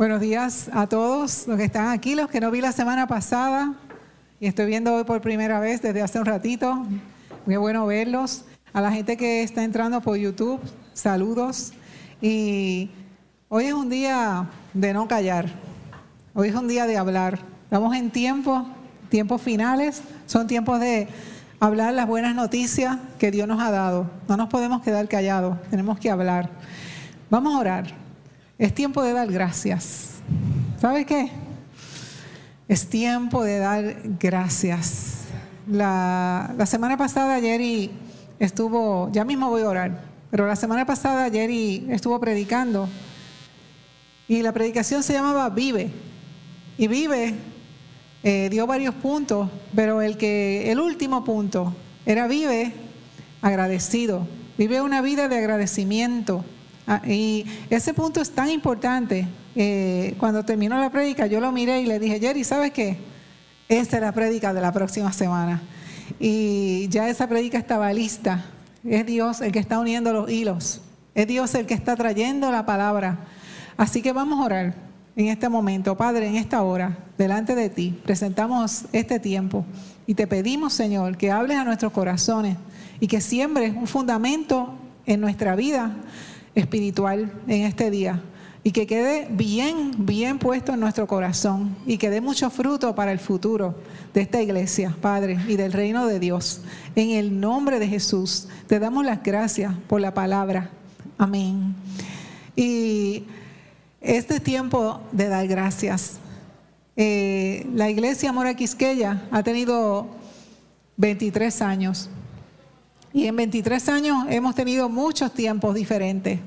Buenos días a todos los que están aquí, los que no vi la semana pasada y estoy viendo hoy por primera vez desde hace un ratito. Muy bueno verlos. A la gente que está entrando por YouTube, saludos. Y hoy es un día de no callar. Hoy es un día de hablar. Estamos en tiempo, tiempos finales. Son tiempos de hablar las buenas noticias que Dios nos ha dado. No nos podemos quedar callados. Tenemos que hablar. Vamos a orar. Es tiempo de dar gracias. ¿Sabe qué? Es tiempo de dar gracias. La, semana pasada Jerry estuvo, ya mismo voy a orar, pero la semana pasada Jerry estuvo predicando y la predicación se llamaba Vive. Y Vive eh, dio varios puntos, pero el, que, el último punto era Vive agradecido. Vive una vida de agradecimiento. Ah, y ese punto es tan importante. Eh, cuando terminó la prédica, yo lo miré y le dije, Jerry, ¿sabes qué? Esta es la prédica de la próxima semana. Y ya esa prédica estaba lista. Es Dios el que está uniendo los hilos. Es Dios el que está trayendo la palabra. Así que vamos a orar en este momento. Padre, en esta hora, delante de ti, presentamos este tiempo y te pedimos, Señor, que hables a nuestros corazones y que siembres un fundamento en nuestra vida espiritual en este día y que quede bien, bien puesto en nuestro corazón y que dé mucho fruto para el futuro de esta iglesia, Padre, y del reino de Dios. En el nombre de Jesús, te damos las gracias por la palabra. Amén. Y este tiempo de dar gracias. Eh, la iglesia Mora Quisqueya ha tenido 23 años. Y en 23 años hemos tenido muchos tiempos diferentes,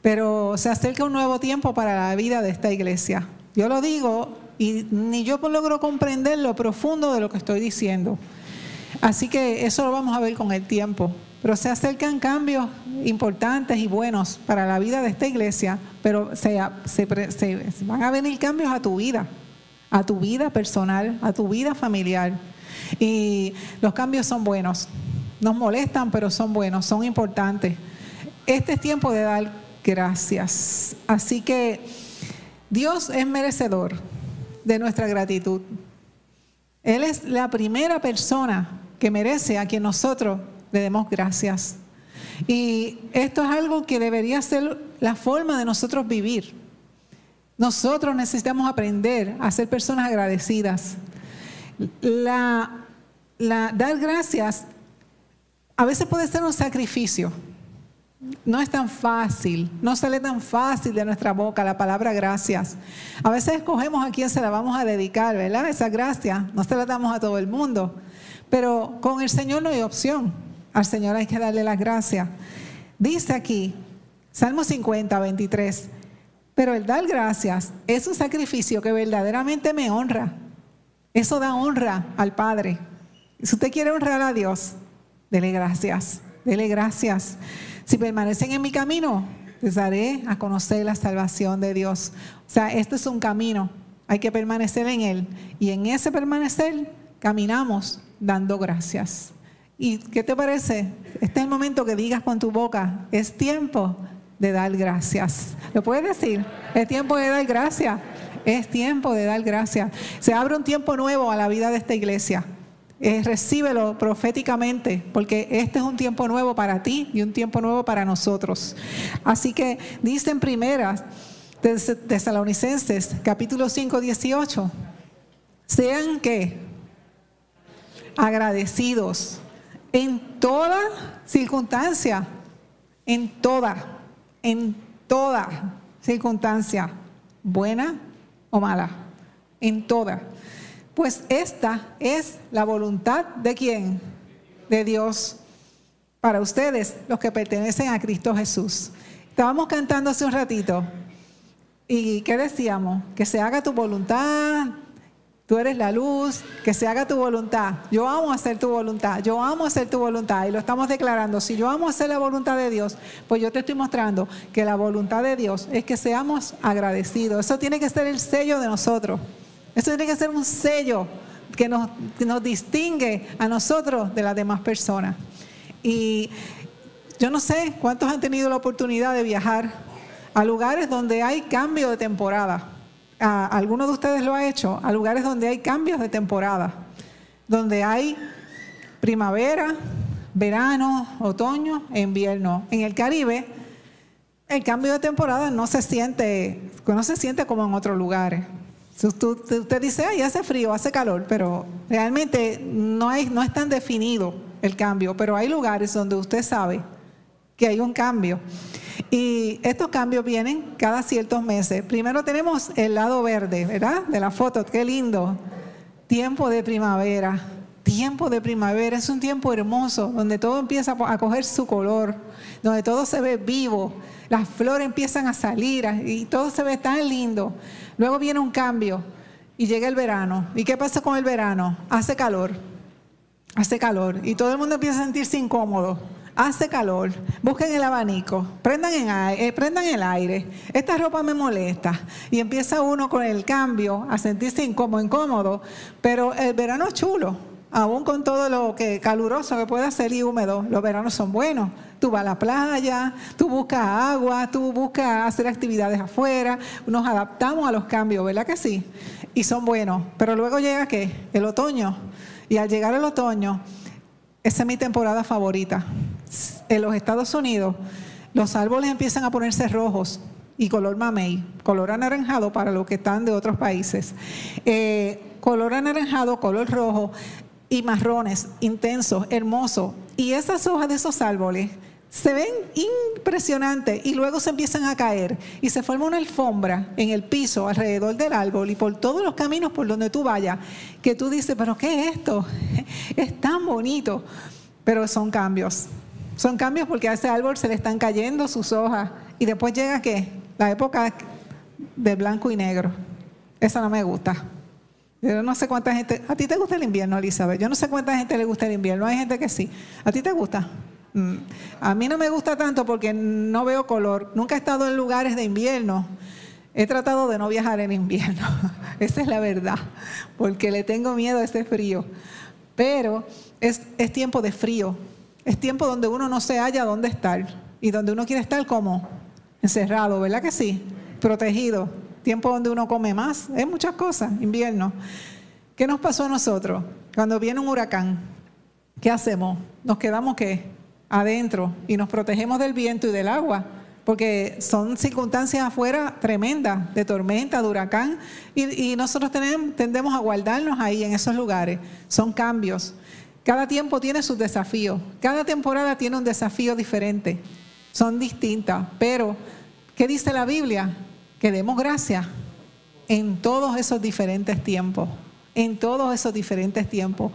pero se acerca un nuevo tiempo para la vida de esta iglesia. Yo lo digo y ni yo logro comprender lo profundo de lo que estoy diciendo. Así que eso lo vamos a ver con el tiempo. Pero se acercan cambios importantes y buenos para la vida de esta iglesia, pero se, van a venir cambios a tu vida, a tu vida personal, a tu vida familiar. Y los cambios son buenos. Nos molestan, pero son buenos, son importantes. Este es tiempo de dar gracias. Así que Dios es merecedor de nuestra gratitud. Él es la primera persona que merece a quien nosotros le demos gracias. Y esto es algo que debería ser la forma de nosotros vivir. Nosotros necesitamos aprender a ser personas agradecidas. La, la, dar gracias a veces puede ser un sacrificio. No es tan fácil, no sale tan fácil de nuestra boca la palabra gracias. A veces escogemos a quién se la vamos a dedicar, ¿verdad? Esa gracia no se la damos a todo el mundo. Pero con el Señor no hay opción. Al Señor hay que darle las gracias. Dice aquí, Salmo 50, 23, pero el dar gracias es un sacrificio que verdaderamente me honra. Eso da honra al Padre. Si usted quiere honrar a Dios, Dele gracias, dele gracias. Si permanecen en mi camino, les daré a conocer la salvación de Dios. O sea, este es un camino, hay que permanecer en él. Y en ese permanecer caminamos dando gracias. ¿Y qué te parece? Este es el momento que digas con tu boca, es tiempo de dar gracias. ¿Lo puedes decir? Es tiempo de dar gracias. Es tiempo de dar gracias. Se abre un tiempo nuevo a la vida de esta iglesia. Eh, recíbelo proféticamente, porque este es un tiempo nuevo para ti y un tiempo nuevo para nosotros. Así que dice en primeras Tesalonicenses, capítulo 5, 18, sean que agradecidos en toda circunstancia, en toda, en toda circunstancia, buena o mala, en toda. Pues esta es la voluntad de quién? De Dios para ustedes, los que pertenecen a Cristo Jesús. Estábamos cantando hace un ratito. ¿Y qué decíamos? Que se haga tu voluntad. Tú eres la luz, que se haga tu voluntad. Yo amo hacer tu voluntad, yo amo hacer tu voluntad y lo estamos declarando. Si yo amo hacer la voluntad de Dios, pues yo te estoy mostrando que la voluntad de Dios es que seamos agradecidos. Eso tiene que ser el sello de nosotros. Eso tiene que ser un sello que nos, distingue a nosotros de las demás personas. Y yo no sé cuántos han tenido la oportunidad de viajar a lugares donde hay cambio de temporada. ¿Alguno de ustedes lo ha hecho? A lugares donde hay cambios de temporada, donde hay primavera, verano, otoño e invierno. En el Caribe, el cambio de temporada no se siente, no se siente como en otros lugares. Usted dice, ay, hace frío, hace calor, pero realmente no, no es tan definido el cambio, pero hay lugares donde usted sabe que hay un cambio. Y estos cambios vienen cada ciertos meses. Primero tenemos el lado verde, ¿verdad? De la foto, qué lindo. Tiempo de primavera. Tiempo de primavera es un tiempo hermoso donde todo empieza a coger su color, donde todo se ve vivo, las flores empiezan a salir y todo se ve tan lindo. Luego viene un cambio y llega el verano. ¿Y qué pasa con el verano? Hace calor, hace calor y todo el mundo empieza a sentirse incómodo hace calor, busquen el abanico, prendan, eh, el aire, esta ropa me molesta y empieza uno con el cambio a sentirse incómodo, incómodo, pero el verano es chulo, aún con todo lo que caluroso que pueda ser y húmedo, los veranos son buenos. Tú vas a la playa, tú buscas agua, tú buscas hacer actividades afuera, nos adaptamos a los cambios, ¿verdad que sí? Y son buenos, pero luego llega qué? El otoño. Y al llegar el otoño, esa es mi temporada favorita en los Estados Unidos, los árboles empiezan a ponerse rojos y color mamey, color anaranjado para los que están de otros países. Eh, color anaranjado, color rojo y marrones, intensos, hermosos. Y esas hojas de esos árboles se ven impresionantes y luego se empiezan a caer y se forma una alfombra en el piso alrededor del árbol y por todos los caminos por donde tú vayas, que tú dices, pero ¿qué es esto? Es tan bonito, pero son cambios. Son cambios porque a ese árbol se le están cayendo sus hojas. Y después llega qué? La época de blanco y negro. Esa no me gusta. Yo no sé cuánta gente. ¿A ti te gusta el invierno, Elizabeth? Yo no sé cuánta gente le gusta el invierno. Hay gente que sí. ¿A ti te gusta? Mm. A mí no me gusta tanto porque no veo color. Nunca he estado en lugares de invierno. He tratado de no viajar en invierno. Esa es la verdad. Porque le tengo miedo a este frío. Pero es, es tiempo de frío. Es tiempo donde uno no se halla dónde estar y donde uno quiere estar como encerrado, ¿verdad que sí? Protegido. Tiempo donde uno come más, es muchas cosas, invierno. ¿Qué nos pasó a nosotros? Cuando viene un huracán, ¿qué hacemos? Nos quedamos qué? Adentro y nos protegemos del viento y del agua, porque son circunstancias afuera tremendas, de tormenta, de huracán, y, nosotros tenemos, tendemos a guardarnos ahí en esos lugares. Son cambios. Cada tiempo tiene sus desafíos. Cada temporada tiene un desafío diferente. Son distintas. Pero, ¿qué dice la Biblia? Que demos gracias en todos esos diferentes tiempos. En todos esos diferentes tiempos.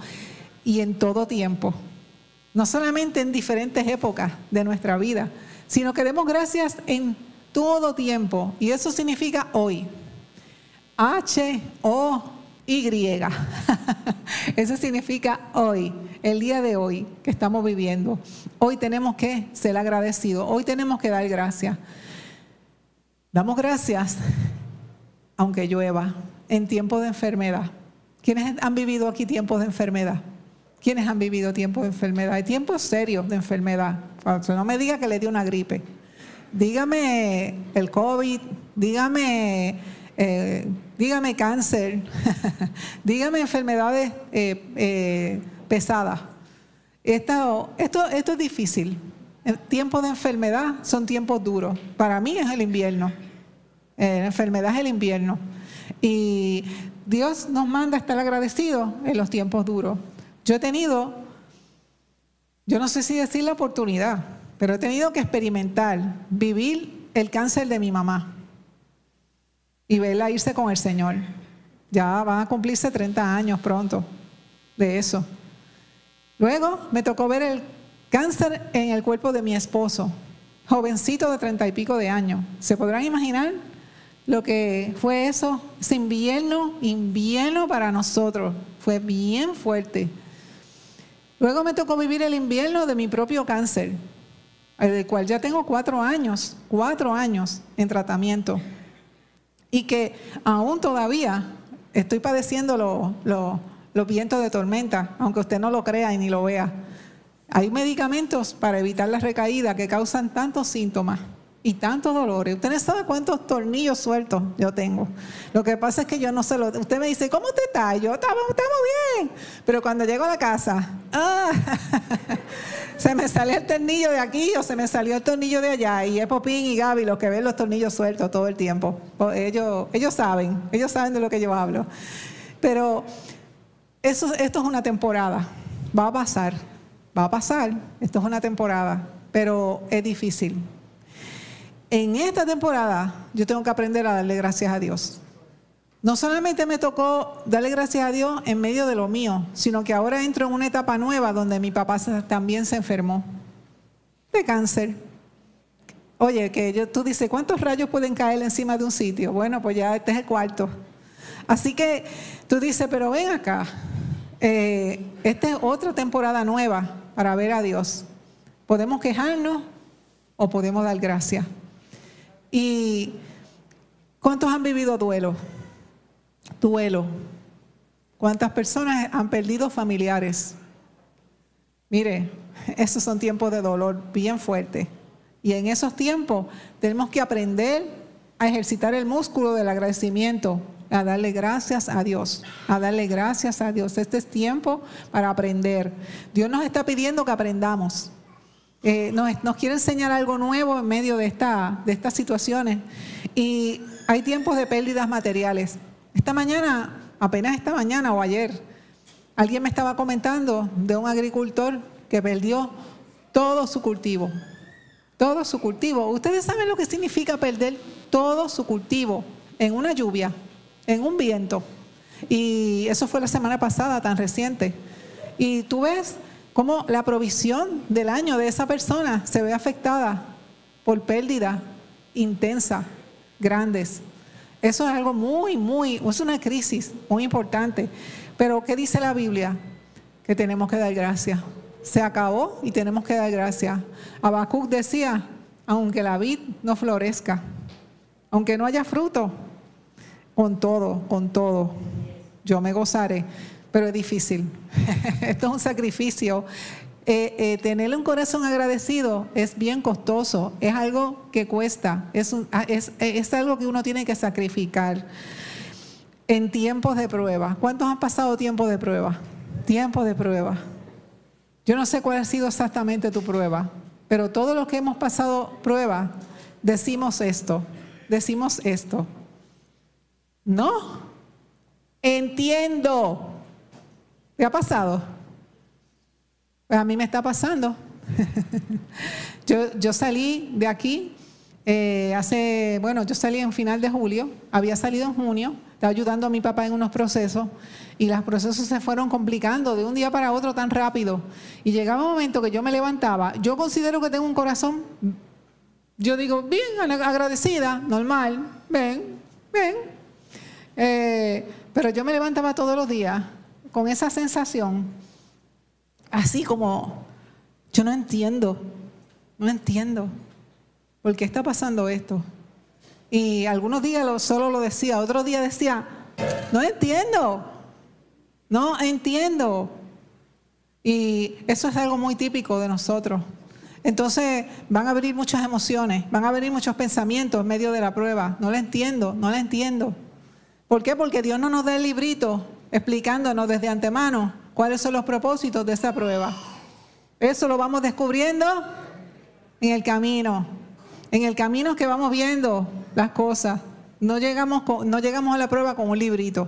Y en todo tiempo. No solamente en diferentes épocas de nuestra vida, sino que demos gracias en todo tiempo. Y eso significa hoy. H-O y. Eso significa hoy, el día de hoy que estamos viviendo. Hoy tenemos que ser agradecidos, hoy tenemos que dar gracias. Damos gracias aunque llueva en tiempos de enfermedad. ¿Quiénes han vivido aquí tiempos de enfermedad? ¿Quiénes han vivido tiempos de enfermedad? Hay tiempos serios de enfermedad. no me diga que le dio una gripe. Dígame el COVID, dígame eh, dígame cáncer, dígame enfermedades eh, eh, pesadas. Esto, esto, esto es difícil. Tiempos de enfermedad son tiempos duros. Para mí es el invierno. la enfermedad es el invierno. Y Dios nos manda a estar agradecidos en los tiempos duros. Yo he tenido, yo no sé si decir la oportunidad, pero he tenido que experimentar, vivir el cáncer de mi mamá y verla irse con el Señor. Ya van a cumplirse 30 años pronto de eso. Luego me tocó ver el cáncer en el cuerpo de mi esposo, jovencito de treinta y pico de años. ¿Se podrán imaginar lo que fue eso? Ese invierno, invierno para nosotros. Fue bien fuerte. Luego me tocó vivir el invierno de mi propio cáncer, del cual ya tengo cuatro años, cuatro años en tratamiento y que aún todavía estoy padeciendo los vientos de tormenta, aunque usted no lo crea y ni lo vea. Hay medicamentos para evitar la recaída que causan tantos síntomas y tantos dolores. Ustedes saben cuántos tornillos sueltos yo tengo. Lo que pasa es que yo no sé lo. Usted me dice, ¿cómo te está? Yo estamos, bien. Pero cuando llego a la casa, ¡ah! se me sale el tornillo de aquí o se me salió el tornillo de allá. Y es Popín y Gaby los que ven los tornillos sueltos todo el tiempo. Ellos, ellos saben, ellos saben de lo que yo hablo. Pero eso, esto es una temporada. Va a pasar, va a pasar. Esto es una temporada, pero es difícil. En esta temporada yo tengo que aprender a darle gracias a Dios. No solamente me tocó darle gracias a Dios en medio de lo mío, sino que ahora entro en una etapa nueva donde mi papá también se enfermó de cáncer. Oye, que tú dices, ¿cuántos rayos pueden caer encima de un sitio? Bueno, pues ya este es el cuarto. Así que tú dices, pero ven acá, eh, esta es otra temporada nueva para ver a Dios. ¿Podemos quejarnos o podemos dar gracias? ¿Y cuántos han vivido duelo? Duelo. ¿Cuántas personas han perdido familiares? Mire, esos son tiempos de dolor bien fuerte. Y en esos tiempos tenemos que aprender a ejercitar el músculo del agradecimiento, a darle gracias a Dios, a darle gracias a Dios. Este es tiempo para aprender. Dios nos está pidiendo que aprendamos. Eh, nos, quiere enseñar algo nuevo en medio de, esta, de estas situaciones. Y hay tiempos de pérdidas materiales. Esta mañana, apenas esta mañana o ayer, alguien me estaba comentando de un agricultor que perdió todo su cultivo. Todo su cultivo. Ustedes saben lo que significa perder todo su cultivo en una lluvia, en un viento. Y eso fue la semana pasada, tan reciente. Y tú ves cómo la provisión del año de esa persona se ve afectada por pérdida intensa, grandes. Eso es algo muy, muy, es una crisis muy importante. Pero ¿qué dice la Biblia? Que tenemos que dar gracias. Se acabó y tenemos que dar gracias. Habacuc decía, aunque la vid no florezca, aunque no haya fruto, con todo, con todo, yo me gozaré, pero es difícil. Esto es un sacrificio. Eh, eh, tener un corazón agradecido es bien costoso, es algo que cuesta, es, ah, es, es algo que uno tiene que sacrificar en tiempos de prueba. ¿Cuántos han pasado tiempos de prueba? Tiempos de prueba. Yo no sé cuál ha sido exactamente tu prueba, pero todos los que hemos pasado prueba, decimos esto, decimos esto. No, entiendo. ¿Te ha pasado? Pues a mí me está pasando. yo, yo, salí de aquí eh, hace, bueno, yo salí en final de julio, había salido en junio, estaba ayudando a mi papá en unos procesos y los procesos se fueron complicando de un día para otro tan rápido. Y llegaba un momento que yo me levantaba, yo considero que tengo un corazón, yo digo, bien agradecida, normal, ven, ven. Eh, pero yo me levantaba todos los días con esa sensación así como, yo no entiendo, no entiendo, ¿por qué está pasando esto? Y algunos días solo lo decía, otros días decía, no entiendo, no entiendo. Y eso es algo muy típico de nosotros. Entonces van a abrir muchas emociones, van a abrir muchos pensamientos en medio de la prueba. No la entiendo, no la entiendo. ¿Por qué? Porque Dios no nos da el librito explicándonos desde antemano cuáles son los propósitos de esa prueba. Eso lo vamos descubriendo en el camino. En el camino que vamos viendo las cosas. No llegamos, no llegamos a la prueba con un librito.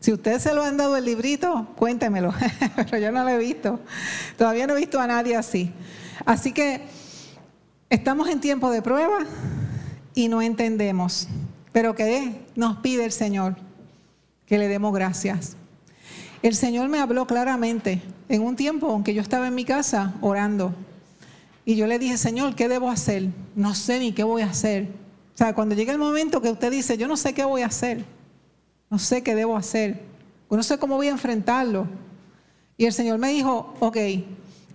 Si ustedes se lo han dado el librito, cuéntemelo. Pero yo no lo he visto. Todavía no he visto a nadie así. Así que estamos en tiempo de prueba y no entendemos. Pero que nos pide el Señor que le demos gracias. El Señor me habló claramente en un tiempo en que yo estaba en mi casa orando. Y yo le dije, Señor, ¿qué debo hacer? No sé ni qué voy a hacer. O sea, cuando llega el momento que usted dice, yo no sé qué voy a hacer, no sé qué debo hacer, no sé cómo voy a enfrentarlo. Y el Señor me dijo, ok,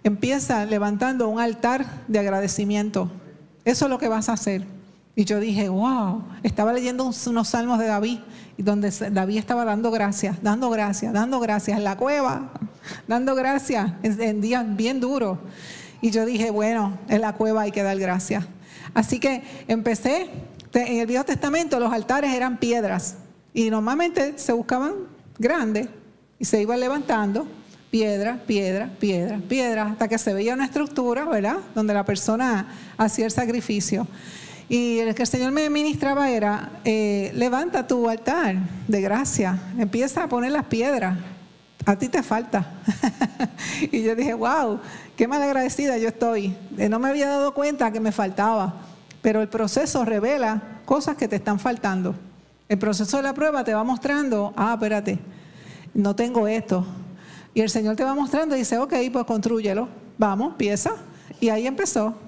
empieza levantando un altar de agradecimiento. Eso es lo que vas a hacer. Y yo dije, wow, estaba leyendo unos salmos de David, donde David estaba dando gracias, dando gracias, dando gracias en la cueva, dando gracias en, días bien duros. Y yo dije, bueno, en la cueva hay que dar gracias. Así que empecé, en el Viejo Testamento los altares eran piedras y normalmente se buscaban grandes y se iban levantando piedra, piedra, piedra, piedra, hasta que se veía una estructura, ¿verdad? Donde la persona hacía el sacrificio. Y el que el Señor me ministraba era, eh, levanta tu altar de gracia, empieza a poner las piedras, a ti te falta. y yo dije, wow, qué mal agradecida yo estoy. Eh, no me había dado cuenta que me faltaba, pero el proceso revela cosas que te están faltando. El proceso de la prueba te va mostrando, ah, espérate, no tengo esto, y el Señor te va mostrando y dice, ok, pues construyelo, vamos, empieza. Y ahí empezó.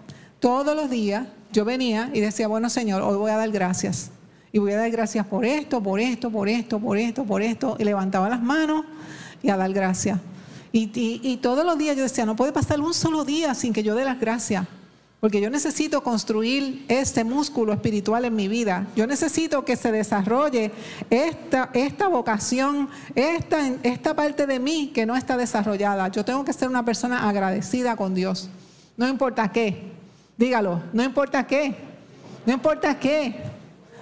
Todos los días yo venía y decía, bueno Señor, hoy voy a dar gracias. Y voy a dar gracias por esto, por esto, por esto, por esto, por esto. Y levantaba las manos y a dar gracias. Y, y todos los días yo decía, no puede pasar un solo día sin que yo dé las gracias. Porque yo necesito construir este músculo espiritual en mi vida. Yo necesito que se desarrolle esta, esta vocación, esta, esta parte de mí que no está desarrollada. Yo tengo que ser una persona agradecida con Dios. No importa qué. Dígalo, no importa qué. No importa qué.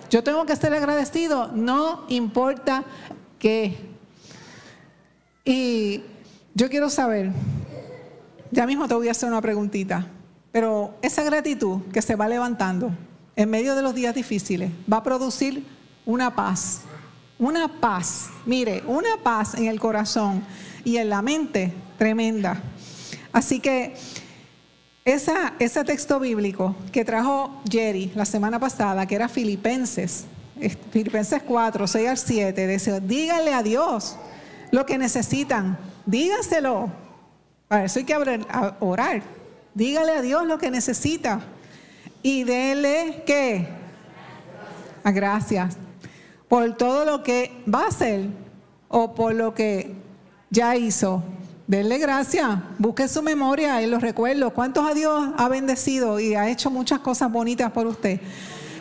Yo tengo que ser agradecido, no importa qué. Y yo quiero saber, ya mismo te voy a hacer una preguntita. Pero esa gratitud que se va levantando en medio de los días difíciles va a producir una paz. Una paz, mire, una paz en el corazón y en la mente tremenda. Así que esa, ese texto bíblico que trajo Jerry la semana pasada, que era Filipenses, Filipenses 4, 6 al 7, dice, díganle a Dios lo que necesitan, dígaselo. Para eso hay que orar. Dígale a Dios lo que necesita y dele qué? A gracias por todo lo que va a hacer o por lo que ya hizo. Denle gracias, busque su memoria y los recuerdos. ¿Cuántos a Dios ha bendecido y ha hecho muchas cosas bonitas por usted?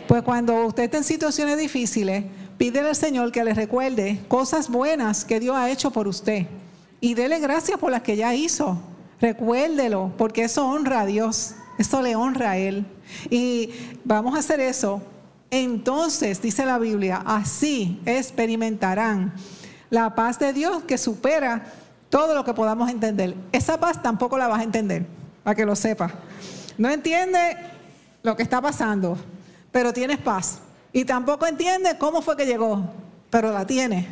Pues cuando usted está en situaciones difíciles, pídele al Señor que le recuerde cosas buenas que Dios ha hecho por usted. Y dele gracias por las que ya hizo. Recuérdelo, porque eso honra a Dios, eso le honra a Él. Y vamos a hacer eso. Entonces, dice la Biblia, así experimentarán la paz de Dios que supera todo lo que podamos entender. Esa paz tampoco la vas a entender, para que lo sepas. No entiende lo que está pasando, pero tienes paz. Y tampoco entiende cómo fue que llegó, pero la tienes.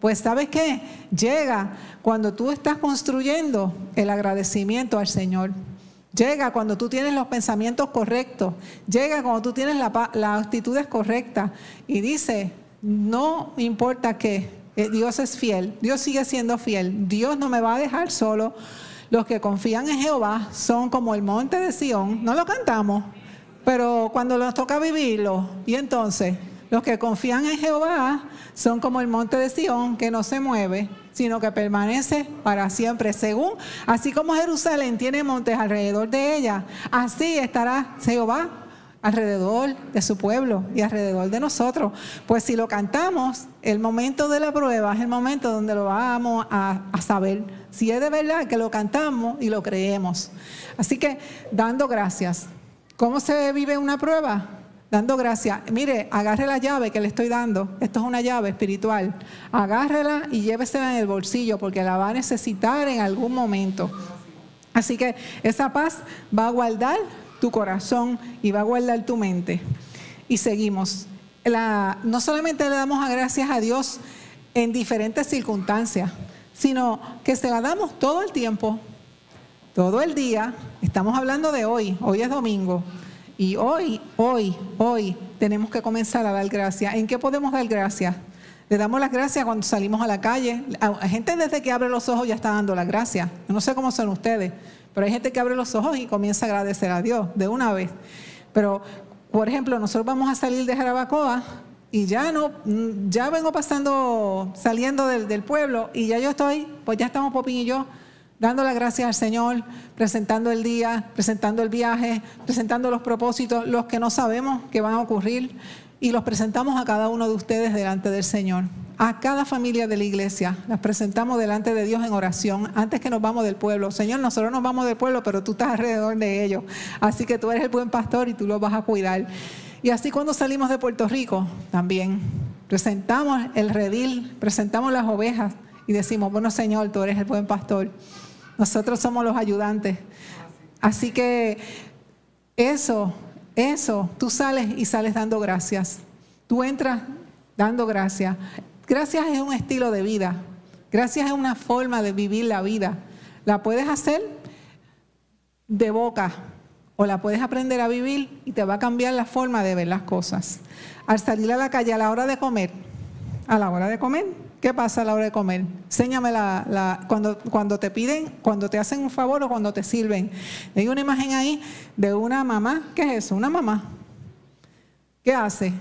Pues sabes qué? Llega cuando tú estás construyendo el agradecimiento al Señor. Llega cuando tú tienes los pensamientos correctos. Llega cuando tú tienes las actitudes correctas. Y dice, no importa qué, Dios es fiel. Dios sigue siendo fiel. Dios no me va a dejar solo. Los que confían en Jehová son como el monte de Sión. No lo cantamos, pero cuando nos toca vivirlo, y entonces los que confían en Jehová son como el monte de Sión que no se mueve, sino que permanece para siempre. Según, así como Jerusalén tiene montes alrededor de ella, así estará Jehová alrededor de su pueblo y alrededor de nosotros. Pues si lo cantamos, el momento de la prueba es el momento donde lo vamos a, saber si es de verdad que lo cantamos y lo creemos. Así que dando gracias. ¿Cómo se vive una prueba? dando gracias. Mire, agarre la llave que le estoy dando. Esto es una llave espiritual. Agárrela y llévesela en el bolsillo porque la va a necesitar en algún momento. Así que esa paz va a guardar tu corazón y va a guardar tu mente. Y seguimos. no solamente le damos gracias a Dios en diferentes circunstancias, sino que se la damos todo el tiempo, todo el día. Estamos hablando de hoy, hoy es domingo. Y hoy, hoy, hoy tenemos que comenzar a dar gracias. ¿En qué podemos dar gracias? Le damos las gracias cuando salimos a la calle. Hay gente desde que abre los ojos ya está dando las gracias. No sé cómo son ustedes, pero hay gente que abre los ojos y comienza a agradecer a Dios de una vez. Pero, por ejemplo, nosotros vamos a salir de Jarabacoa y ya no, ya vengo pasando, saliendo del, del pueblo y ya yo estoy, pues ya estamos Popín y yo dando las gracias al Señor, presentando el día, presentando el viaje, presentando los propósitos, los que no sabemos que van a ocurrir, y los presentamos a cada uno de ustedes delante del Señor. a cada familia de la iglesia. Las presentamos delante de Dios en oración antes que nos vamos del pueblo. Señor, nosotros nos vamos del pueblo, pero tú estás alrededor de ellos. Así que tú eres el buen pastor y tú los vas a cuidar. Y así cuando salimos de Puerto Rico, también presentamos el redil, presentamos las ovejas y decimos, bueno Señor, tú eres el buen pastor. Nosotros somos los ayudantes. Así que eso, eso, tú sales y sales dando gracias. Tú entras dando gracias. Gracias es un estilo de vida. Gracias es una forma de vivir la vida. La puedes hacer de boca o la puedes aprender a vivir y te va a cambiar la forma de ver las cosas. Al salir a la calle a la hora de comer, a la hora de comer, ¿qué pasa a la hora de comer? Enséñame la, cuando, cuando te piden, cuando te hacen un favor o cuando te sirven. Hay una imagen ahí de una mamá. ¿Qué es eso? Una mamá. ¿Qué hace?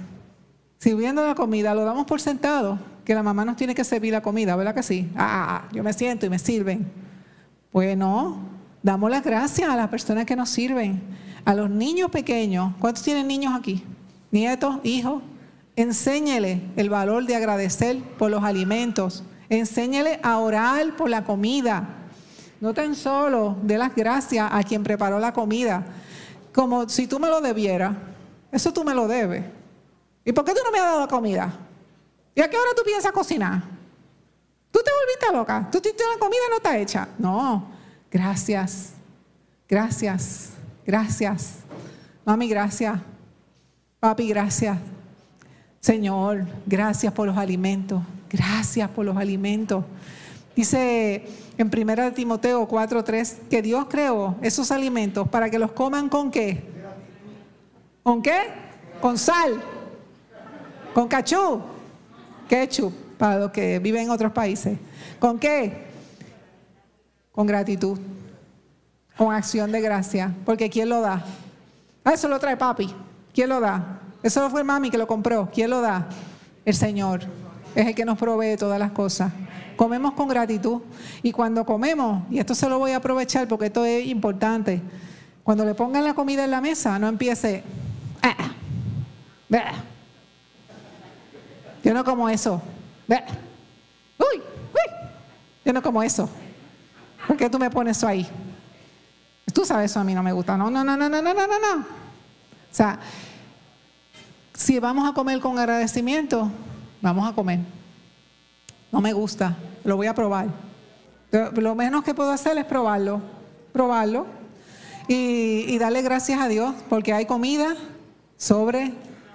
Sirviendo la comida, lo damos por sentado, que la mamá nos tiene que servir la comida, ¿verdad que sí? Ah, yo me siento y me sirven. Pues no, damos las gracias a las personas que nos sirven, a los niños pequeños. ¿Cuántos tienen niños aquí? Nietos, hijos. Enséñele el valor de agradecer por los alimentos. Enséñele a orar por la comida. No tan solo de las gracias a quien preparó la comida, como si tú me lo debieras. Eso tú me lo debes. ¿Y por qué tú no me has dado comida? ¿Y a qué hora tú piensas cocinar? Tú te volviste loca. Tú tienes la comida no está hecha. No. Gracias. Gracias. Gracias. Mami, gracias. Papi, gracias. Señor, gracias por los alimentos. Gracias por los alimentos. Dice en 1 Timoteo 4:3 que Dios creó esos alimentos para que los coman con qué? ¿Con qué? Con sal. ¿Con cachú? Ketchup, para los que viven en otros países. ¿Con qué? Con gratitud. Con acción de gracia. Porque ¿quién lo da? Ah, eso lo trae papi. ¿Quién lo da? Eso fue mami que lo compró. ¿Quién lo da? El Señor. Es el que nos provee todas las cosas. Comemos con gratitud. Y cuando comemos, y esto se lo voy a aprovechar porque esto es importante, cuando le pongan la comida en la mesa, no empiece... Ah, ah, yo no como eso. Uy, uy. Yo no como eso. ¿Por qué tú me pones eso ahí? Tú sabes eso a mí no me gusta. No, no, no, no, no, no, no, no. O sea, si vamos a comer con agradecimiento, vamos a comer. No me gusta, lo voy a probar. Lo menos que puedo hacer es probarlo, probarlo y, y darle gracias a Dios porque hay comida sobre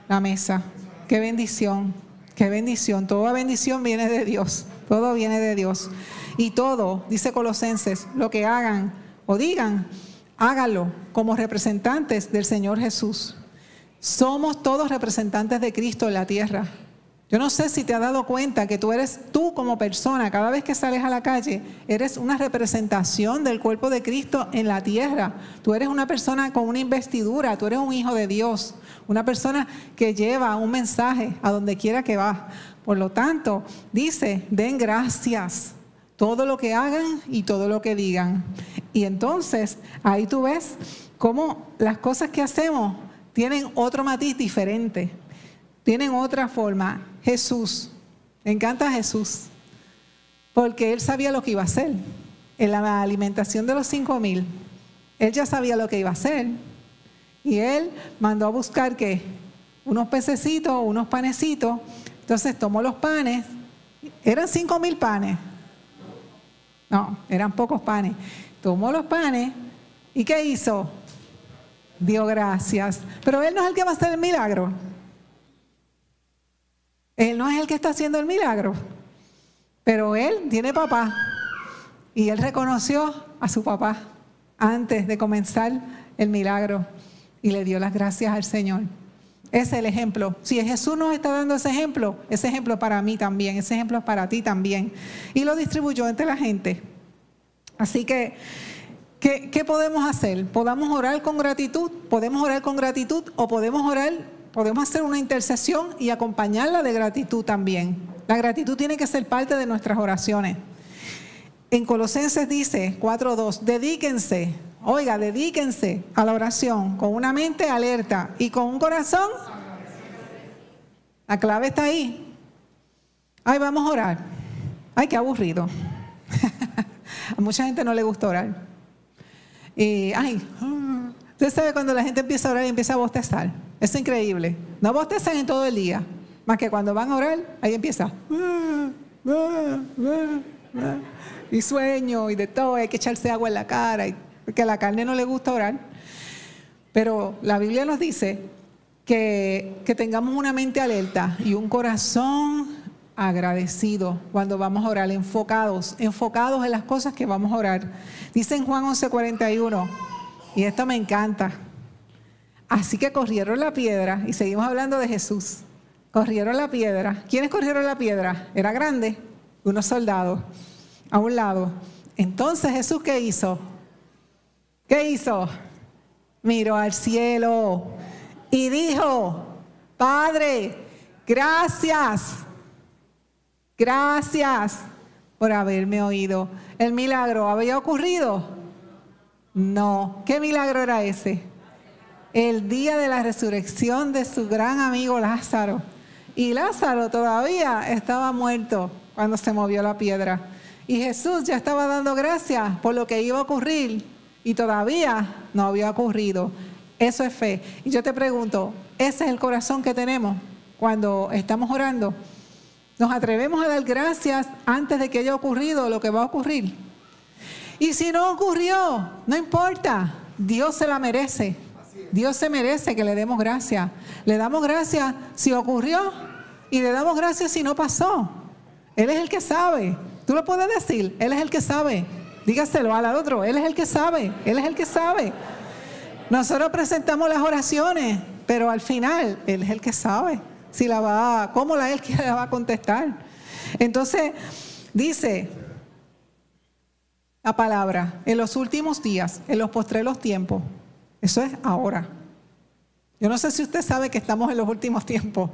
la mesa. Qué bendición. Qué bendición. Toda bendición viene de Dios. Todo viene de Dios. Y todo, dice Colosenses, lo que hagan o digan, hágalo como representantes del Señor Jesús. Somos todos representantes de Cristo en la tierra. Yo no sé si te has dado cuenta que tú eres tú como persona, cada vez que sales a la calle, eres una representación del cuerpo de Cristo en la tierra. Tú eres una persona con una investidura, tú eres un hijo de Dios. Una persona que lleva un mensaje a donde quiera que va. Por lo tanto, dice, den gracias todo lo que hagan y todo lo que digan. Y entonces ahí tú ves cómo las cosas que hacemos tienen otro matiz diferente, tienen otra forma. Jesús, me encanta Jesús, porque él sabía lo que iba a hacer. En la alimentación de los cinco mil, él ya sabía lo que iba a hacer. Y él mandó a buscar que unos pececitos, unos panecitos. Entonces tomó los panes. Eran cinco mil panes. No, eran pocos panes. Tomó los panes y ¿qué hizo? Dio gracias. Pero él no es el que va a hacer el milagro. Él no es el que está haciendo el milagro. Pero él tiene papá. Y él reconoció a su papá antes de comenzar el milagro y le dio las gracias al Señor. Ese es el ejemplo. Si Jesús nos está dando ese ejemplo, ese ejemplo para mí también, ese ejemplo es para ti también. Y lo distribuyó entre la gente. Así que, ¿qué, ¿qué, podemos hacer? ¿Podemos orar con gratitud? ¿Podemos orar con gratitud o podemos orar, podemos hacer una intercesión y acompañarla de gratitud también? La gratitud tiene que ser parte de nuestras oraciones. En Colosenses dice 4.2, dedíquense Oiga, dedíquense a la oración con una mente alerta y con un corazón. La clave está ahí. Ay, vamos a orar. Ay, qué aburrido. a mucha gente no le gusta orar. Y, ay, usted sabe cuando la gente empieza a orar y empieza a bostezar. Es increíble. No bostezan en todo el día. Más que cuando van a orar, ahí empieza. Y sueño y de todo. Hay que echarse agua en la cara. Porque a la carne no le gusta orar. Pero la Biblia nos dice que, que tengamos una mente alerta y un corazón agradecido cuando vamos a orar, enfocados, enfocados en las cosas que vamos a orar. Dice en Juan 11:41, y esto me encanta. Así que corrieron la piedra, y seguimos hablando de Jesús. Corrieron la piedra. ¿Quiénes corrieron la piedra? Era grande, unos soldados, a un lado. Entonces Jesús, ¿qué hizo? ¿Qué hizo? Miró al cielo y dijo, Padre, gracias Gracias por haberme oído. ¿El milagro había ocurrido? No. ¿Qué milagro era ese? El día de la resurrección de su gran amigo Lázaro. Y Lázaro todavía estaba muerto cuando se movió la piedra. Y Jesús ya estaba dando gracias por lo que iba a ocurrir y todavía no había ocurrido. Eso es fe. Y yo te pregunto, ¿ese es el corazón que tenemos cuando estamos orando? Nos atrevemos a dar gracias antes de que haya ocurrido lo que va a ocurrir. Y si no ocurrió, no importa, Dios se la merece. Dios se merece que le demos gracias. Le damos gracias si ocurrió y le damos gracias si no pasó. Él es el que sabe. Tú lo puedes decir, Él es el que sabe. Dígaselo al otro, Él es el que sabe, Él es el que sabe. Nosotros presentamos las oraciones, pero al final Él es el que sabe si la va, cómo la él la va a contestar. Entonces, dice la palabra, en los últimos días, en los postreros tiempos, eso es ahora. Yo no sé si usted sabe que estamos en los últimos tiempos,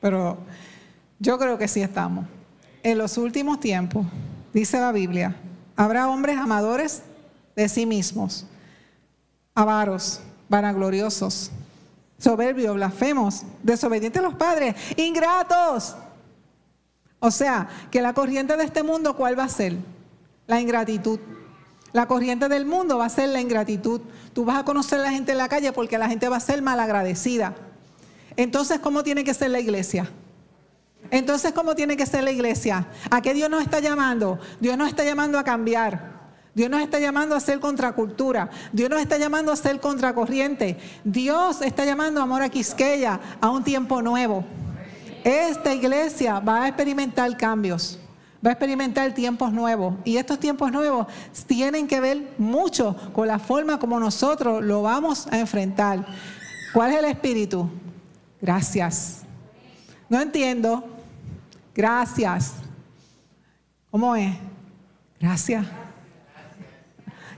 pero yo creo que sí estamos. En los últimos tiempos, dice la Biblia, habrá hombres amadores de sí mismos, avaros, vanagloriosos, soberbios, blasfemos, desobedientes a los padres, ingratos. O sea, que la corriente de este mundo, ¿cuál va a ser? La ingratitud. La corriente del mundo va a ser la ingratitud. Tú vas a conocer a la gente en la calle porque la gente va a ser malagradecida. Entonces, ¿cómo tiene que ser la iglesia? Entonces, ¿cómo tiene que ser la iglesia? ¿A qué Dios nos está llamando? Dios nos está llamando a cambiar. Dios nos está llamando a ser contracultura. Dios nos está llamando a ser contracorriente. Dios está llamando a Amor a Quisqueya a un tiempo nuevo. Esta iglesia va a experimentar cambios, va a experimentar tiempos nuevos. Y estos tiempos nuevos tienen que ver mucho con la forma como nosotros lo vamos a enfrentar. ¿Cuál es el espíritu? Gracias. No entiendo. Gracias. ¿Cómo es? Gracias.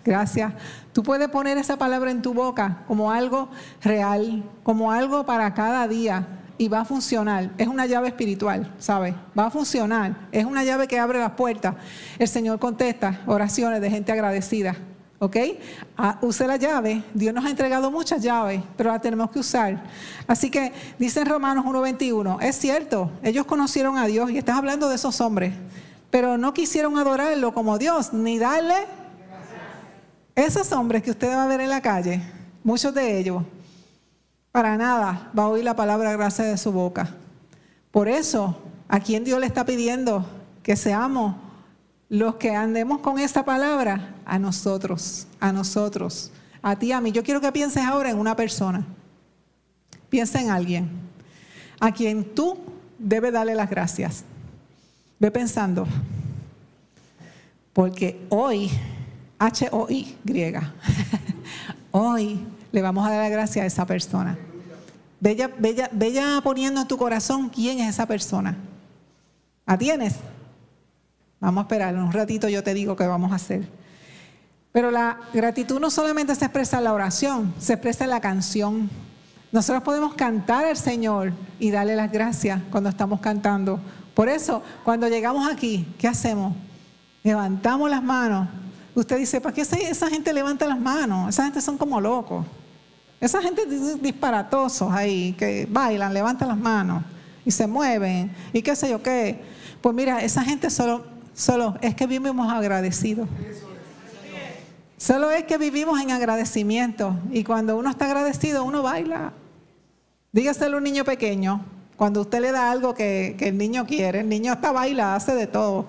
Gracias. Tú puedes poner esa palabra en tu boca como algo real, como algo para cada día y va a funcionar. Es una llave espiritual, ¿sabes? Va a funcionar. Es una llave que abre las puertas. El Señor contesta oraciones de gente agradecida. ¿Ok? Ah, use la llave. Dios nos ha entregado muchas llaves, pero las tenemos que usar. Así que dice en Romanos 1.21, es cierto, ellos conocieron a Dios y estás hablando de esos hombres, pero no quisieron adorarlo como Dios, ni darle esos hombres que usted va a ver en la calle, muchos de ellos, para nada va a oír la palabra gracia de su boca. Por eso, ¿a quién Dios le está pidiendo que seamos los que andemos con esta palabra? A nosotros, a nosotros, a ti, a mí. Yo quiero que pienses ahora en una persona. Piensa en alguien a quien tú debes darle las gracias. Ve pensando, porque hoy H-O-I, griega. Hoy le vamos a dar la gracia a esa persona. Bella, bella, bella poniendo en tu corazón quién es esa persona. ¿La tienes? Vamos a esperar, un ratito yo te digo qué vamos a hacer. Pero la gratitud no solamente se expresa en la oración, se expresa en la canción. Nosotros podemos cantar al Señor y darle las gracias cuando estamos cantando. Por eso, cuando llegamos aquí, ¿qué hacemos? Levantamos las manos Usted dice, ¿para qué esa gente levanta las manos? Esa gente son como locos. Esa gente disparatosos ahí, que bailan, levantan las manos y se mueven y qué sé yo qué. Pues mira, esa gente solo, solo es que vivimos agradecidos. Solo es que vivimos en agradecimiento. Y cuando uno está agradecido, uno baila. Dígaselo a un niño pequeño. Cuando usted le da algo que, el niño quiere, el niño hasta baila, hace de todo.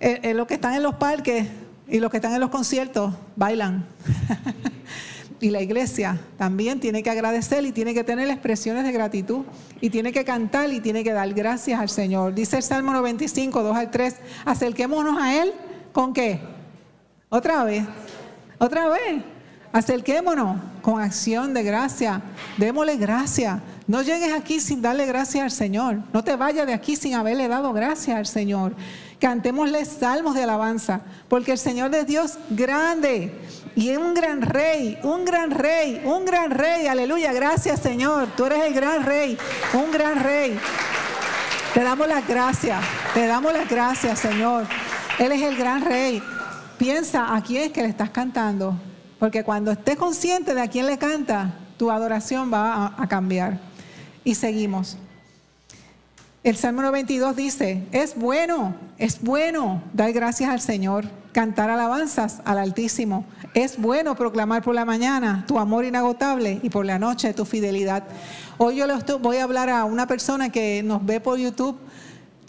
Eh, eh, los que están en los parques y los que están en los conciertos bailan. y la iglesia también tiene que agradecer y tiene que tener expresiones de gratitud y tiene que cantar y tiene que dar gracias al Señor. Dice el Salmo 95, 2 al 3, acerquémonos a Él con qué? Otra vez, otra vez, acerquémonos con acción de gracia, démosle gracia. No llegues aquí sin darle gracias al Señor, no te vayas de aquí sin haberle dado gracias al Señor. Cantémosle salmos de alabanza, porque el Señor es Dios grande y es un gran rey, un gran rey, un gran rey. Aleluya, gracias Señor. Tú eres el gran rey, un gran rey. Te damos las gracias, te damos las gracias Señor. Él es el gran rey. Piensa a quién es que le estás cantando, porque cuando estés consciente de a quién le canta, tu adoración va a, a cambiar. Y seguimos. El Salmo 92 dice, es bueno, es bueno dar gracias al Señor, cantar alabanzas al Altísimo. Es bueno proclamar por la mañana tu amor inagotable y por la noche tu fidelidad. Hoy yo voy a hablar a una persona que nos ve por YouTube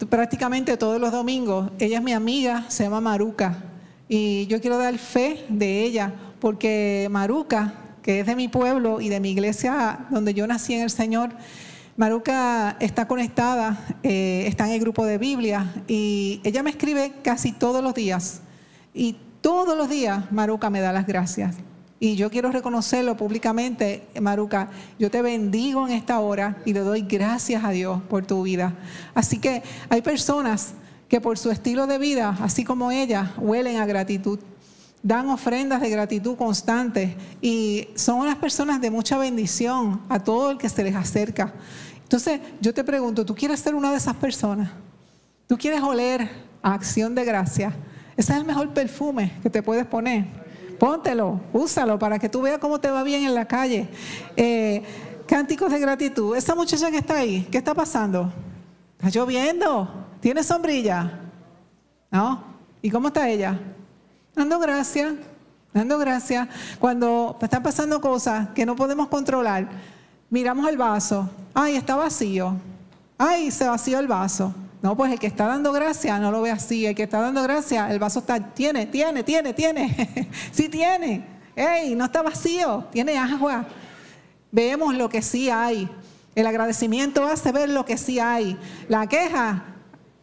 prácticamente todos los domingos. Ella es mi amiga, se llama Maruca. Y yo quiero dar fe de ella, porque Maruca, que es de mi pueblo y de mi iglesia donde yo nací en el Señor, Maruca está conectada, eh, está en el grupo de Biblia y ella me escribe casi todos los días. Y todos los días Maruca me da las gracias. Y yo quiero reconocerlo públicamente, Maruca. Yo te bendigo en esta hora y le doy gracias a Dios por tu vida. Así que hay personas que por su estilo de vida, así como ella, huelen a gratitud dan ofrendas de gratitud constantes y son unas personas de mucha bendición a todo el que se les acerca. Entonces, yo te pregunto, ¿tú quieres ser una de esas personas? ¿Tú quieres oler a acción de gracia? Ese es el mejor perfume que te puedes poner. Póntelo, úsalo para que tú veas cómo te va bien en la calle. Eh, cánticos de gratitud. Esa muchacha que está ahí, ¿qué está pasando? Está lloviendo. ¿Tiene sombrilla? ¿No? ¿Y cómo está ella? Dando gracias, dando gracias. Cuando están pasando cosas que no podemos controlar, miramos el vaso, ay, está vacío, ay, se vació el vaso. No, pues el que está dando gracia no lo ve así, el que está dando gracia, el vaso está, tiene, tiene, tiene, tiene, sí tiene, ey, no está vacío, tiene agua. Vemos lo que sí hay. El agradecimiento hace ver lo que sí hay. La queja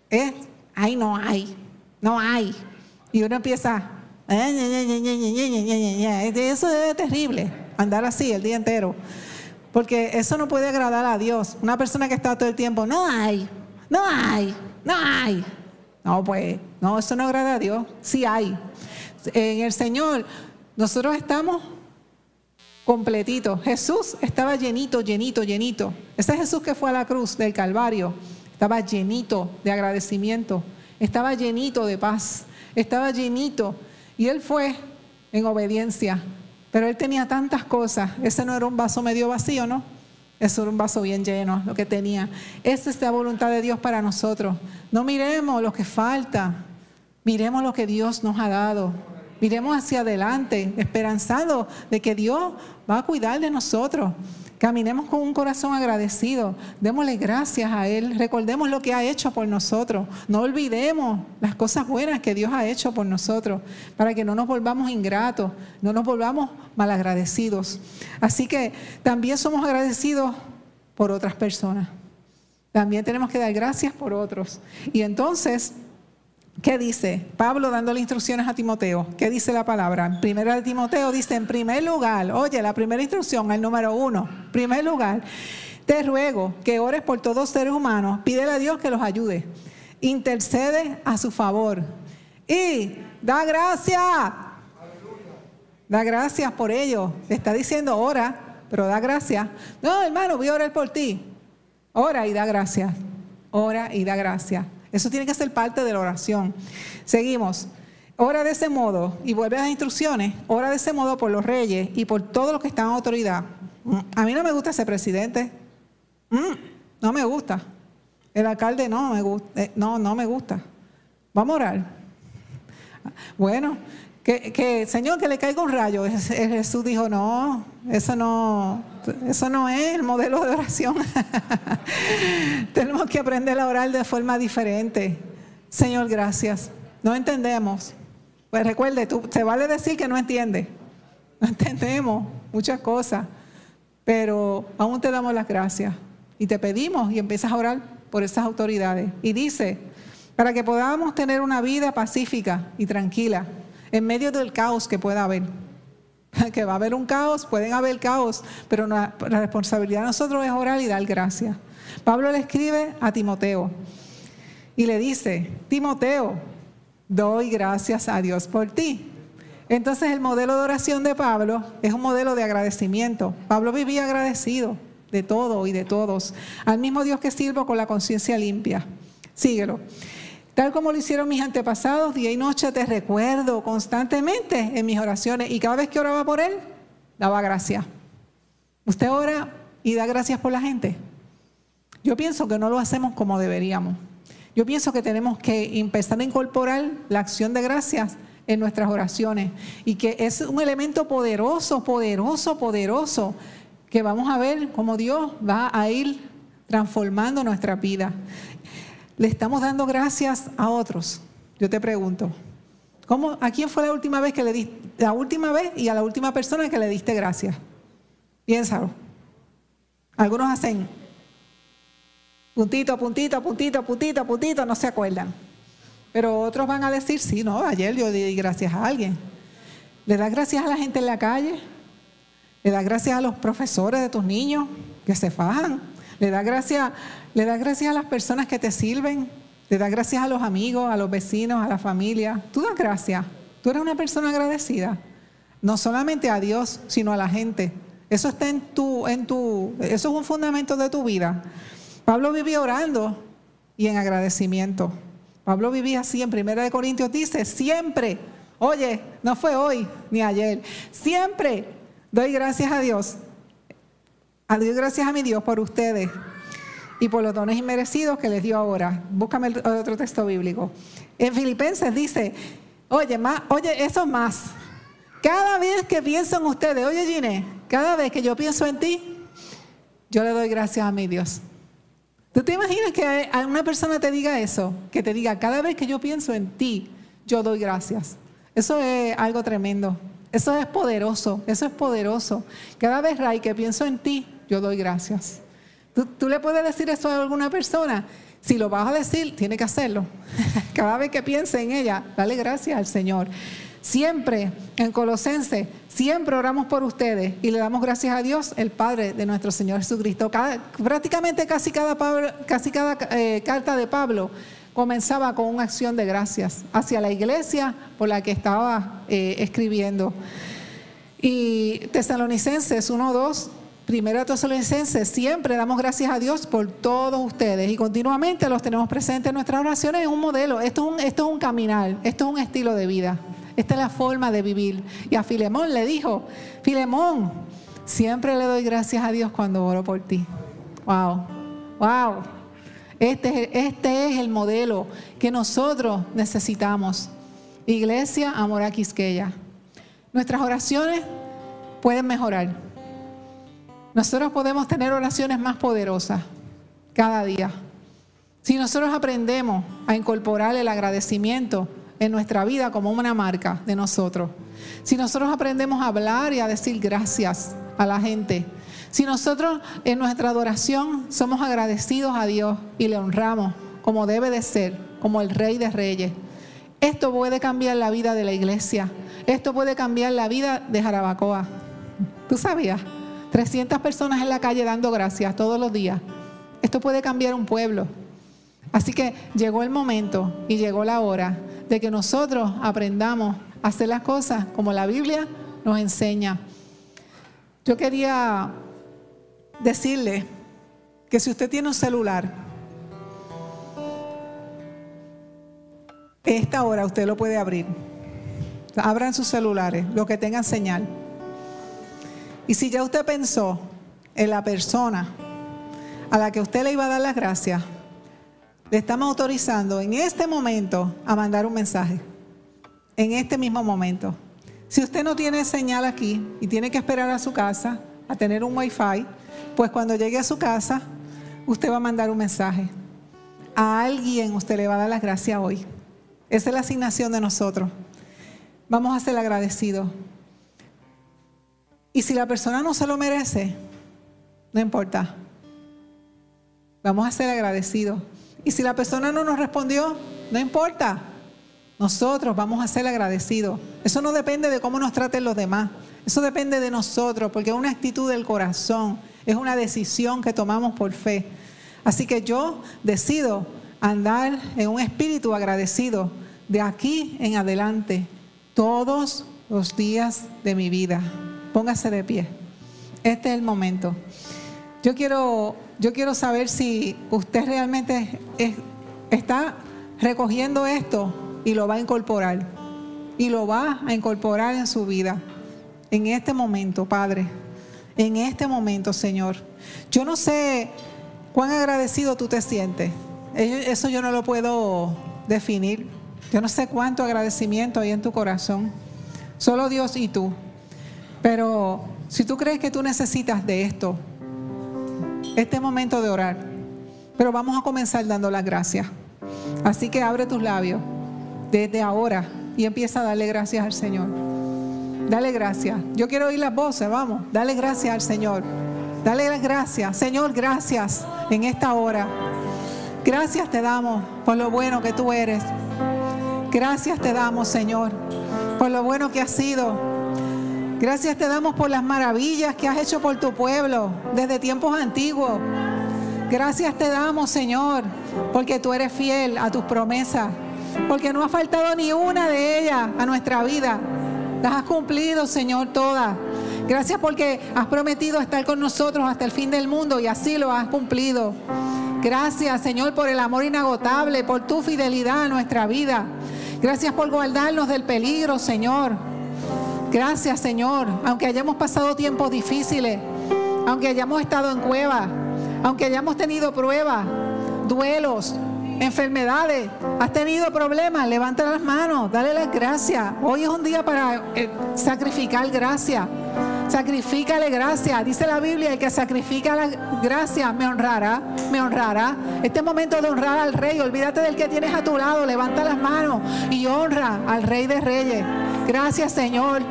es, ay, no hay, no hay. Y uno empieza, eso es terrible, andar así el día entero. Porque eso no puede agradar a Dios. Una persona que está todo el tiempo, no hay, no hay, no hay. No, pues, no, eso no agrada a Dios. Sí hay. En el Señor, nosotros estamos completitos. Jesús estaba llenito, llenito, llenito. Ese Jesús que fue a la cruz del Calvario estaba llenito de agradecimiento, estaba llenito de paz, estaba llenito. Y él fue en obediencia pero él tenía tantas cosas. Ese no era un vaso medio vacío, ¿no? Eso era un vaso bien lleno, lo que tenía. Esa es la voluntad de Dios para nosotros. No miremos lo que falta, miremos lo que Dios nos ha dado. Miremos hacia adelante, esperanzado de que Dios va a cuidar de nosotros. Caminemos con un corazón agradecido, démosle gracias a Él, recordemos lo que ha hecho por nosotros, no olvidemos las cosas buenas que Dios ha hecho por nosotros, para que no nos volvamos ingratos, no nos volvamos malagradecidos. Así que también somos agradecidos por otras personas, también tenemos que dar gracias por otros. Y entonces ¿Qué dice? Pablo dándole instrucciones a Timoteo. ¿Qué dice la palabra? En primera de Timoteo dice, en primer lugar, oye, la primera instrucción, el número uno, primer lugar, te ruego que ores por todos seres humanos, pídele a Dios que los ayude, intercede a su favor y da gracias. Da gracias por ello. Está diciendo ora, pero da gracias. No, hermano, voy a orar por ti. Ora y da gracias. Ora y da gracias. Eso tiene que ser parte de la oración. Seguimos. Ora de ese modo, y vuelve a las instrucciones, ora de ese modo por los reyes y por todos los que están en autoridad. Mm, a mí no me gusta ese presidente. Mm, no me gusta. El alcalde no me gusta, eh, no, no me gusta. Vamos a orar. Bueno, que, Señor, que le caiga un rayo. Jesús dijo, no, eso no, eso no es el modelo de oración. Tenemos que aprender a orar de forma diferente. Señor, gracias. No entendemos. Pues recuerde, tú, se vale decir que no entiende. No entendemos muchas cosas, pero aún te damos las gracias y te pedimos y empiezas a orar por esas autoridades. Y dice, para que podamos tener una vida pacífica y tranquila en medio del caos que pueda haber. Que va a haber un caos, pueden haber caos, pero la responsabilidad de nosotros es orar y dar gracias. Pablo le escribe a Timoteo y le dice, Timoteo, doy gracias a Dios por ti. Entonces el modelo de oración de Pablo es un modelo de agradecimiento. Pablo vivía agradecido de todo y de todos, al mismo Dios que sirvo con la conciencia limpia. Síguelo. Tal como lo hicieron mis antepasados, día y noche te recuerdo constantemente en mis oraciones y cada vez que oraba por él, daba gracias. ¿Usted ora y da gracias por la gente? Yo pienso que no lo hacemos como deberíamos. Yo pienso que tenemos que empezar a incorporar la acción de gracias en nuestras oraciones y que es un elemento poderoso, poderoso, poderoso, que vamos a ver cómo Dios va a ir transformando nuestra vida le estamos dando gracias a otros. Yo te pregunto, ¿cómo, ¿a quién fue la última vez que le diste, la última vez y a la última persona que le diste gracias? Piénsalo. Algunos hacen puntito, puntito, puntito, puntito, puntito, no se acuerdan. Pero otros van a decir, sí, no, ayer yo di gracias a alguien. ¿Le das gracias a la gente en la calle? ¿Le das gracias a los profesores de tus niños que se fajan? ¿Le das gracias le das gracias a las personas que te sirven. Le das gracias a los amigos, a los vecinos, a la familia. Tú das gracias. Tú eres una persona agradecida. No solamente a Dios, sino a la gente. Eso está en tu, en tu, eso es un fundamento de tu vida. Pablo vivía orando y en agradecimiento. Pablo vivía así en Primera de Corintios dice, siempre, oye, no fue hoy ni ayer, siempre doy gracias a Dios. A Dios gracias a mi Dios por ustedes y por los dones inmerecidos que les dio ahora. Búscame el otro texto bíblico. En Filipenses dice, oye, más, oye, eso más. Cada vez que pienso en ustedes, oye Gine, cada vez que yo pienso en ti, yo le doy gracias a mi Dios. ¿Tú te imaginas que a una persona te diga eso? Que te diga, cada vez que yo pienso en ti, yo doy gracias. Eso es algo tremendo. Eso es poderoso. Eso es poderoso. Cada vez, Ray, que pienso en ti, yo doy gracias. ¿Tú, le puedes decir eso a alguna persona? Si lo vas a decir, tiene que hacerlo. Cada vez que piense en ella, dale gracias al Señor. Siempre en Colosense, siempre oramos por ustedes y le damos gracias a Dios, el Padre de nuestro Señor Jesucristo. prácticamente casi cada, casi cada eh, carta de Pablo comenzaba con una acción de gracias hacia la iglesia por la que estaba eh, escribiendo. Y Tesalonicenses 1.2 Primera Tesalonicenses, siempre damos gracias a Dios por todos ustedes y continuamente los tenemos presentes en nuestras oraciones. Es un modelo, esto es un, esto caminar, esto es un estilo de vida, esta es la forma de vivir. Y a Filemón le dijo, Filemón, siempre le doy gracias a Dios cuando oro por ti. Wow, wow. Este, este es el modelo que nosotros necesitamos. Iglesia Amor Quisqueya. Nuestras oraciones pueden mejorar nosotros podemos tener oraciones más poderosas cada día. Si nosotros aprendemos a incorporar el agradecimiento en nuestra vida como una marca de nosotros, si nosotros aprendemos a hablar y a decir gracias a la gente, si nosotros en nuestra adoración somos agradecidos a Dios y le honramos como debe de ser, como el Rey de Reyes, esto puede cambiar la vida de la iglesia, esto puede cambiar la vida de Jarabacoa. ¿Tú sabías? 300 personas en la calle dando gracias todos los días. Esto puede cambiar un pueblo. Así que llegó el momento y llegó la hora de que nosotros aprendamos a hacer las cosas como la Biblia nos enseña. Yo quería decirle que si usted tiene un celular, esta hora usted lo puede abrir. Abran sus celulares, lo que tengan señal. Y si ya usted pensó en la persona a la que usted le iba a dar las gracias, le estamos autorizando en este momento a mandar un mensaje. En este mismo momento. Si usted no tiene señal aquí y tiene que esperar a su casa a tener un wifi, pues cuando llegue a su casa, usted va a mandar un mensaje. A alguien usted le va a dar las gracias hoy. Esa es la asignación de nosotros. Vamos a ser agradecidos. Y si la persona no se lo merece, no importa. Vamos a ser agradecidos. Y si la persona no nos respondió, no importa. Nosotros vamos a ser agradecidos. Eso no depende de cómo nos traten los demás. Eso depende de nosotros, porque es una actitud del corazón. Es una decisión que tomamos por fe. Así que yo decido andar en un espíritu agradecido de aquí en adelante, todos los días de mi vida. Póngase de pie. Este es el momento. Yo quiero, yo quiero saber si usted realmente está recogiendo esto y lo va a incorporar. Y lo va a incorporar en su vida. En este momento, Padre. En este momento, Señor. Yo no sé cuán agradecido tú te sientes. Eso yo no lo puedo definir. Yo no sé cuánto agradecimiento hay en tu corazón. Solo Dios y tú. Pero si tú crees que tú necesitas de esto, este momento de orar. Pero vamos a comenzar dando las gracias. Así que abre tus labios desde ahora y empieza a darle gracias al Señor. Dale gracias. Yo quiero oír las voces, vamos. Dale gracias al Señor. Dale las gracias. Señor, gracias en esta hora. Gracias te damos por lo bueno que tú eres. Gracias te damos, Señor, por lo bueno que has sido. Gracias te damos por las maravillas que has hecho por tu pueblo desde tiempos antiguos. Gracias te damos, Señor, porque tú eres fiel a tus promesas, porque no ha faltado ni una de ellas a nuestra vida. Las has cumplido, Señor, todas. Gracias porque has prometido estar con nosotros hasta el fin del mundo y así lo has cumplido. Gracias, Señor, por el amor inagotable, por tu fidelidad a nuestra vida. Gracias por guardarnos del peligro, Señor. Gracias, Señor, aunque hayamos pasado tiempos difíciles, aunque hayamos estado en cueva, aunque hayamos tenido pruebas, duelos, enfermedades, has tenido problemas, levanta las manos, dale las gracias. Hoy es un día para eh, sacrificar gracias. Sacrifícale gracia. Dice la Biblia, el que sacrifica la gracia me honrará, me honrará. Este momento de honrar al rey, olvídate del que tienes a tu lado, levanta las manos y honra al rey de reyes. Gracias Señor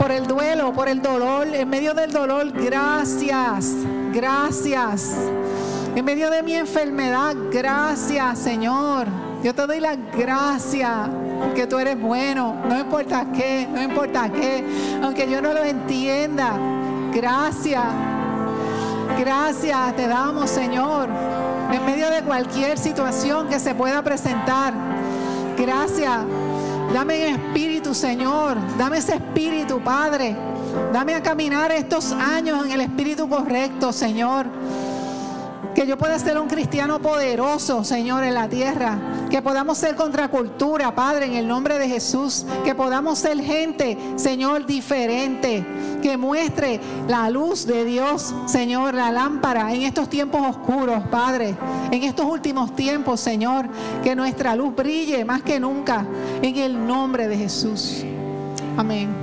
por el duelo, por el dolor, en medio del dolor, gracias, gracias. En medio de mi enfermedad, gracias Señor. Yo te doy la gracia porque tú eres bueno, no importa qué, no importa qué, aunque yo no lo entienda. Gracias, gracias te damos, Señor, en medio de cualquier situación que se pueda presentar. Gracias. Dame espíritu, Señor. Dame ese espíritu, Padre. Dame a caminar estos años en el espíritu correcto, Señor. Que yo pueda ser un cristiano poderoso, Señor, en la tierra. Que podamos ser contracultura, Padre, en el nombre de Jesús. Que podamos ser gente, Señor, diferente. Que muestre la luz de Dios, Señor, la lámpara en estos tiempos oscuros, Padre. En estos últimos tiempos, Señor. Que nuestra luz brille más que nunca. En el nombre de Jesús. Amén.